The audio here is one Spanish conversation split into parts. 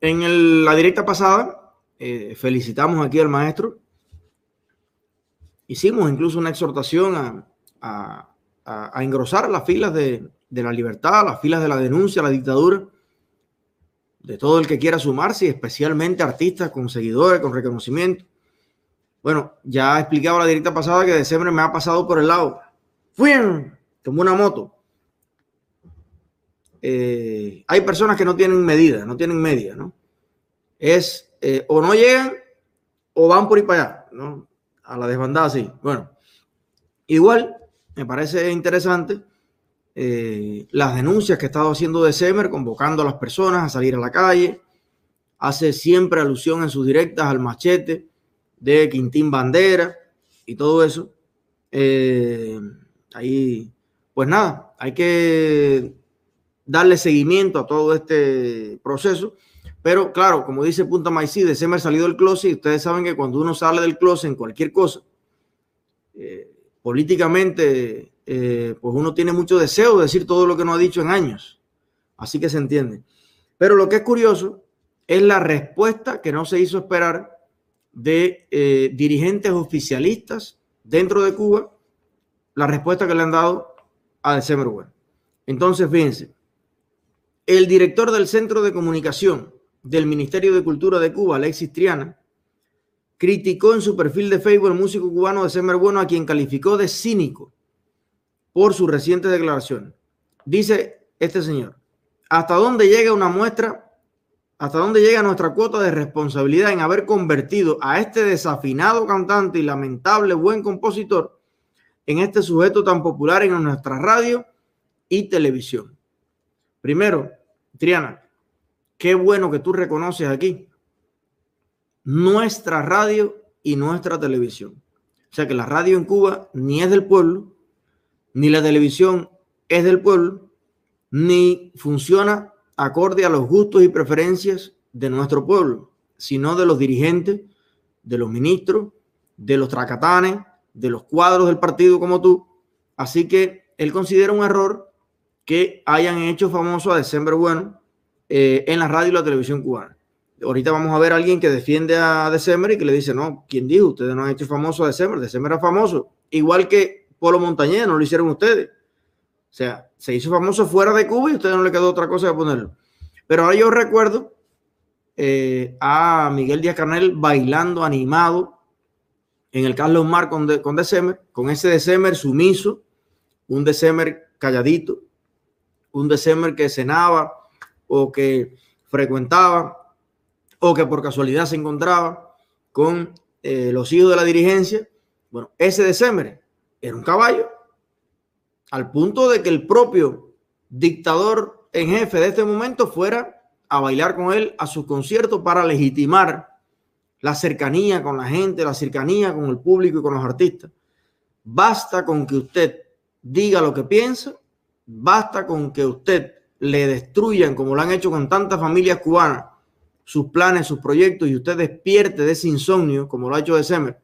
En la directa pasada, eh, felicitamos aquí al maestro. Hicimos incluso una exhortación a, engrosar las filas de, de, la libertad, las filas de la denuncia a la dictadura, de todo el que quiera sumarse, y especialmente artistas con seguidores, con reconocimiento. Bueno, ya he explicado la directa pasada que December me ha pasado por el lado. Fui como una moto. Eh, hay personas que no tienen medida, no tienen media, ¿no? Es eh, o no llegan o van por ir para allá, ¿no? A la desbandada, sí. Bueno, igual me parece interesante eh, las denuncias que ha estado haciendo de Semer, convocando a las personas a salir a la calle. Hace siempre alusión en sus directas al machete de Quintín Bandera y todo eso. ahí, pues nada, hay que darle seguimiento a todo este proceso. Pero claro, como dice Punta Maicí, de Semer salido del closet y ustedes saben que cuando uno sale del closet en cualquier cosa, eh, políticamente, eh, pues uno tiene mucho deseo de decir todo lo que no ha dicho en años. Así que se entiende. Pero lo que es curioso es la respuesta que no se hizo esperar de eh, dirigentes oficialistas dentro de Cuba, la respuesta que le han dado a December. Entonces, fíjense, el director del Centro de Comunicación del Ministerio de Cultura de Cuba, Alexis Triana, criticó en su perfil de Facebook el músico cubano de Semer Bueno, a quien calificó de cínico por su reciente declaración. Dice este señor, ¿hasta dónde llega una muestra? ¿Hasta dónde llega nuestra cuota de responsabilidad en haber convertido a este desafinado cantante y lamentable buen compositor en este sujeto tan popular en nuestra radio y televisión? Primero, Triana, qué bueno que tú reconoces aquí nuestra radio y nuestra televisión. O sea que la radio en Cuba ni es del pueblo, ni la televisión es del pueblo, ni funciona acorde a los gustos y preferencias de nuestro pueblo, sino de los dirigentes, de los ministros, de los tracatanes, de los cuadros del partido como tú. Así que él considera un error que hayan hecho famoso a December Bueno eh, en la radio y la televisión cubana. Ahorita vamos a ver a alguien que defiende a December y que le dice, no, ¿quién dijo? Ustedes no han hecho famoso a December. December era famoso. Igual que Polo Montañés, no lo hicieron ustedes. O sea, se hizo famoso fuera de Cuba y a ustedes no le quedó otra cosa que ponerlo. Pero ahora yo recuerdo eh, a Miguel Díaz Canel bailando animado en el Carlos Mar con, de, con December, con ese December sumiso, un December calladito, un December que cenaba o que frecuentaba o que por casualidad se encontraba con eh, los hijos de la dirigencia. Bueno, ese December era un caballo, al punto de que el propio dictador en jefe de este momento fuera a bailar con él a su concierto para legitimar la cercanía con la gente, la cercanía con el público y con los artistas. Basta con que usted diga lo que piensa Basta con que usted le destruyan, como lo han hecho con tantas familias cubanas, sus planes, sus proyectos, y usted despierte de ese insomnio, como lo ha hecho de Semer,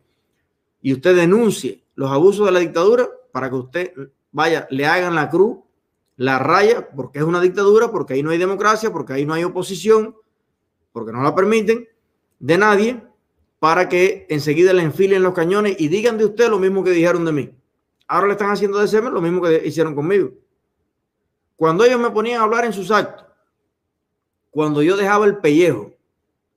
y usted denuncie los abusos de la dictadura para que usted, vaya, le hagan la cruz, la raya, porque es una dictadura, porque ahí no hay democracia, porque ahí no hay oposición, porque no la permiten de nadie, para que enseguida le enfilen los cañones y digan de usted lo mismo que dijeron de mí. Ahora le están haciendo de Semer lo mismo que hicieron conmigo. Cuando ellos me ponían a hablar en sus actos, cuando yo dejaba el pellejo,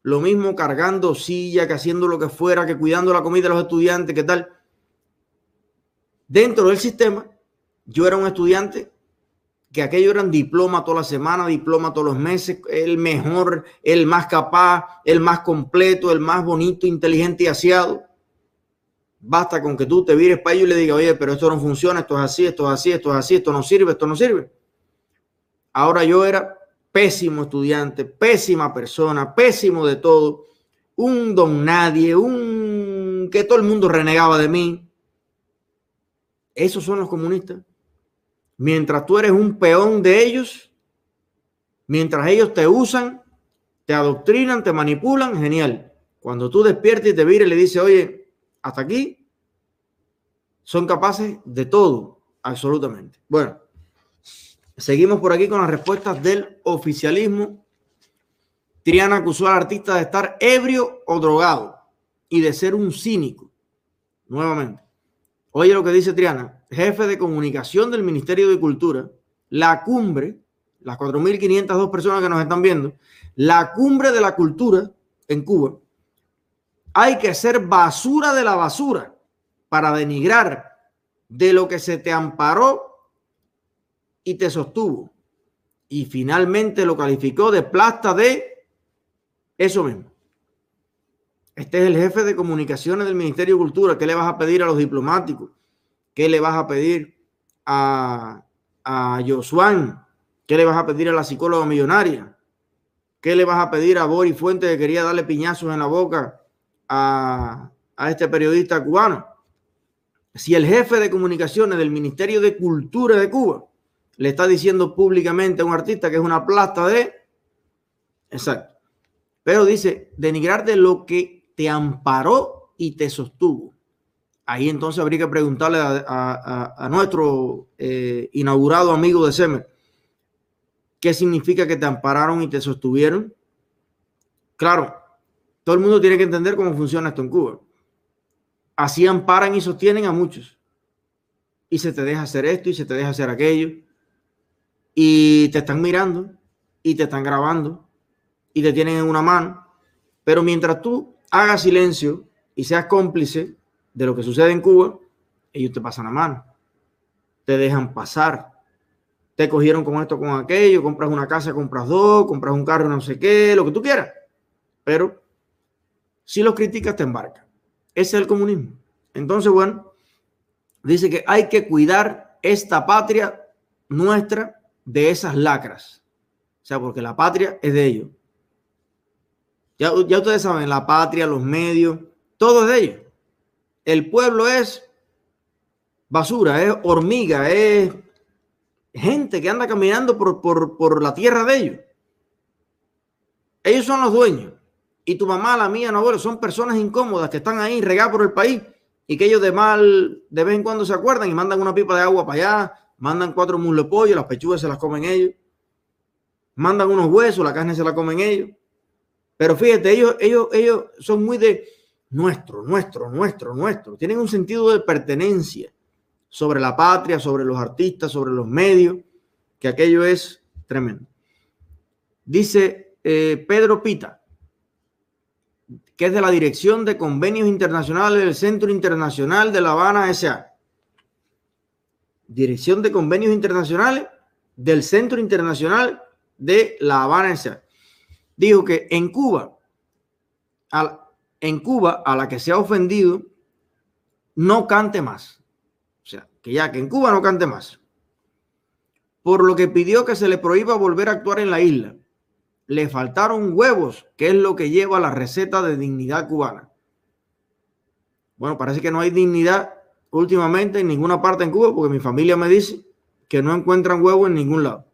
lo mismo cargando silla, que haciendo lo que fuera, que cuidando la comida de los estudiantes, ¿qué tal? Dentro del sistema, yo era un estudiante que aquello eran diploma toda la semana, diploma todos los meses, el mejor, el más capaz, el más completo, el más bonito, inteligente y aseado. Basta con que tú te vires para ello y le digas, oye, pero esto no funciona, esto es así, esto es así, esto es así, esto no sirve, esto no sirve. Ahora yo era pésimo estudiante, pésima persona, pésimo de todo, un don nadie, un que todo el mundo renegaba de mí. Esos son los comunistas. Mientras tú eres un peón de ellos, mientras ellos te usan, te adoctrinan, te manipulan, genial. Cuando tú despiertas y te vires y le dices, oye, hasta aquí, son capaces de todo, absolutamente. Bueno, Seguimos por aquí con las respuestas del oficialismo. Triana acusó al artista de estar ebrio o drogado y de ser un cínico. Nuevamente. Oye lo que dice Triana, jefe de comunicación del Ministerio de Cultura, la cumbre, las 4.502 personas que nos están viendo, la cumbre de la cultura en Cuba, hay que ser basura de la basura para denigrar de lo que se te amparó y te sostuvo. Y finalmente lo calificó de plasta de eso mismo. Este es el jefe de comunicaciones del Ministerio de Cultura. ¿Qué le vas a pedir a los diplomáticos? ¿Qué le vas a pedir a, a? ¿Qué le vas a pedir a la psicóloga millonaria? ¿Qué le vas a pedir a Boris Fuente que quería darle piñazos en la boca a, a este periodista cubano? Si el jefe de comunicaciones del Ministerio de Cultura de Cuba le está diciendo públicamente a un artista que es una plasta de... Exacto. Pero dice, denigrar de lo que te amparó y te sostuvo. Ahí entonces habría que preguntarle a, nuestro eh, inaugurado amigo de Semer, ¿qué significa que te ampararon y te sostuvieron? Claro, todo el mundo tiene que entender cómo funciona esto en Cuba. Así amparan y sostienen a muchos. Y se te deja hacer esto y se te deja hacer aquello. Y te están mirando y te están grabando y te tienen en una mano. Pero mientras tú haga silencio y seas cómplice de lo que sucede en Cuba, ellos te pasan la mano, te dejan pasar. Te cogieron con esto, con aquello, compras una casa, compras dos, compras un carro, no sé qué, lo que tú quieras. Pero si los criticas, te embarca. Ese es el comunismo. Entonces, bueno, dice que hay que cuidar esta patria nuestra de esas lacras. O sea, porque la patria es de ellos. Ya, ustedes saben, la patria, los medios, todo es de ellos. El pueblo es basura, es hormiga, es gente que anda caminando por, por, la tierra de ellos. Ellos son los dueños. Y tu mamá, la mía, no, bueno, son personas incómodas que están ahí regadas por el país y que ellos de mal, de vez en cuando se acuerdan y mandan una pipa de agua para allá, mandan cuatro muslos de pollo, las pechugas se las comen ellos, mandan unos huesos, la carne se la comen ellos. Pero fíjate, ellos, ellos, ellos son muy de nuestro, nuestro, nuestro, nuestro. Tienen un sentido de pertenencia sobre la patria, sobre los artistas, sobre los medios, que aquello es tremendo. Dice eh, Pedro Pita, que es de la Dirección de Convenios Internacionales del Centro Internacional de La Habana S.A. Dirección de Convenios Internacionales del Centro Internacional de La Habana dijo que en Cuba, en Cuba, a la que se ha ofendido, no cante más. O sea, que ya que en Cuba no cante más. Por lo que pidió que se le prohíba volver a actuar en la isla. Le faltaron huevos, que es lo que lleva la receta de dignidad cubana. Bueno, parece que no hay dignidad últimamente en ninguna parte en Cuba, porque mi familia me dice que no encuentran huevos en ningún lado.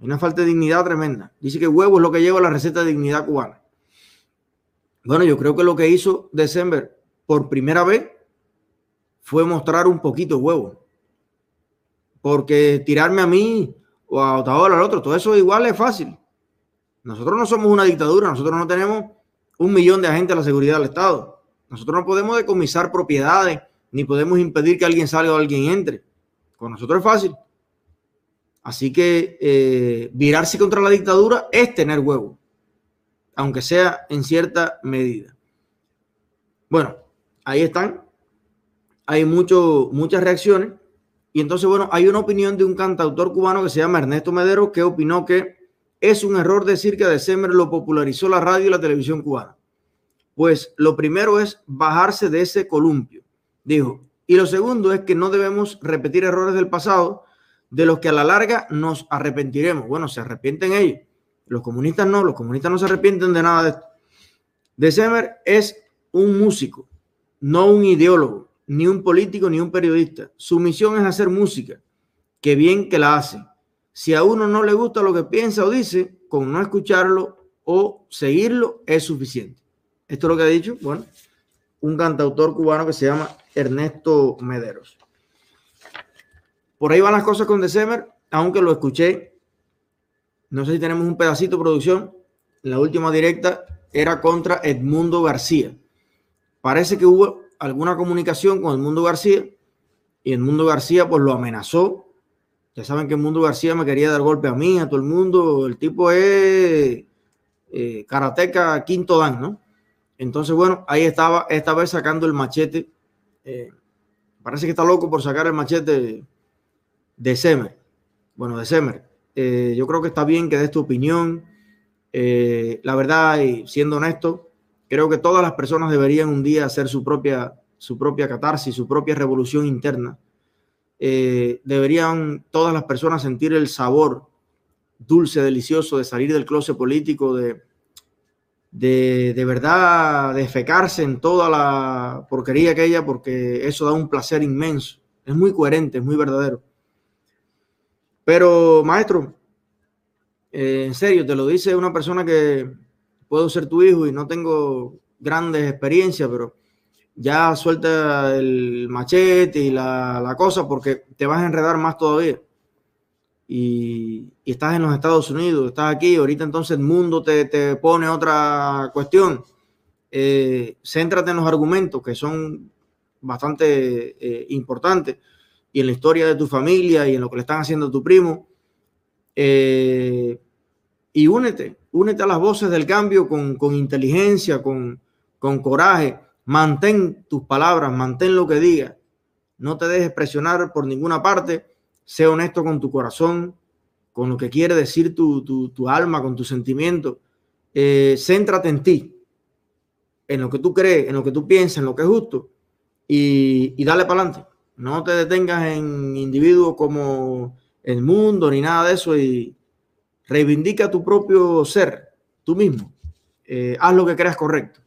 Una falta de dignidad tremenda. Dice que huevo es lo que lleva la receta de dignidad cubana. Bueno, yo creo que lo que hizo December por primera vez fue mostrar un poquito huevo. Porque tirarme a mí o a Otaola al otro, todo eso igual es fácil. Nosotros no somos una dictadura, nosotros no tenemos un millón de agentes de la seguridad del Estado. Nosotros no podemos decomisar propiedades, ni podemos impedir que alguien salga o alguien entre. Con nosotros es fácil. Así que eh, virarse contra la dictadura es tener huevo, aunque sea en cierta medida. Bueno, ahí están. Hay mucho, muchas reacciones. Y entonces, bueno, hay una opinión de un cantautor cubano que se llama Ernesto Medero, que opinó que es un error decir que December lo popularizó la radio y la televisión cubana. Pues lo primero es bajarse de ese columpio, dijo. Y lo segundo es que no debemos repetir errores del pasado de los que a la larga nos arrepentiremos. Bueno, se arrepienten ellos. Los comunistas no, los comunistas no se arrepienten de nada de esto. December es un músico, no un ideólogo, ni un político, ni un periodista. Su misión es hacer música, que bien que la hace. Si a uno no le gusta lo que piensa o dice, con no escucharlo o seguirlo es suficiente. Esto es lo que ha dicho, bueno, un cantautor cubano que se llama Ernesto Mederos. Por ahí van las cosas con December, aunque lo escuché. No sé si tenemos un pedacito de producción. la última directa era contra Edmundo García. Parece que hubo alguna comunicación con Edmundo García y Edmundo García pues lo amenazó. Ya saben que Edmundo García me quería dar golpe a mí, a todo el mundo. El tipo es eh, quinto dan, ¿no? Entonces, bueno, ahí estaba esta vez sacando el machete. Eh, parece que está loco por sacar el machete de Semer. Bueno, de Semer. Eh, yo creo que está bien que des tu opinión. Eh, la verdad, y siendo honesto, creo que todas las personas deberían un día hacer su propia, su propia catarsis, su propia revolución interna. deberían todas las personas sentir el sabor dulce, delicioso de salir del closet político, de, de, de verdad defecarse en toda la porquería aquella, porque eso da un placer inmenso. Es muy coherente, es muy verdadero. Pero, maestro, eh, en serio, te lo dice una persona que puedo ser tu hijo y no tengo grandes experiencias, pero ya suelta el machete y la, la cosa porque te vas a enredar más todavía y, estás en los Estados Unidos, estás aquí, ahorita entonces el mundo te, te pone otra cuestión. Eh, céntrate en los argumentos que son bastante eh, importantes y en la historia de tu familia y en lo que le están haciendo a tu primo. Eh, y únete, únete a las voces del cambio con, con inteligencia, con, con coraje. Mantén tus palabras, mantén lo que digas. No te dejes presionar por ninguna parte sé honesto con tu corazón, con lo que quiere decir tu, tu, alma, con tu sentimiento. Eh, céntrate en ti, en lo que tú crees, en lo que tú piensas, en lo que es justo y, y dale para adelante. No te detengas en individuos como el mundo ni nada de eso y reivindica tu propio ser, tú mismo. Eh, haz lo que creas correcto.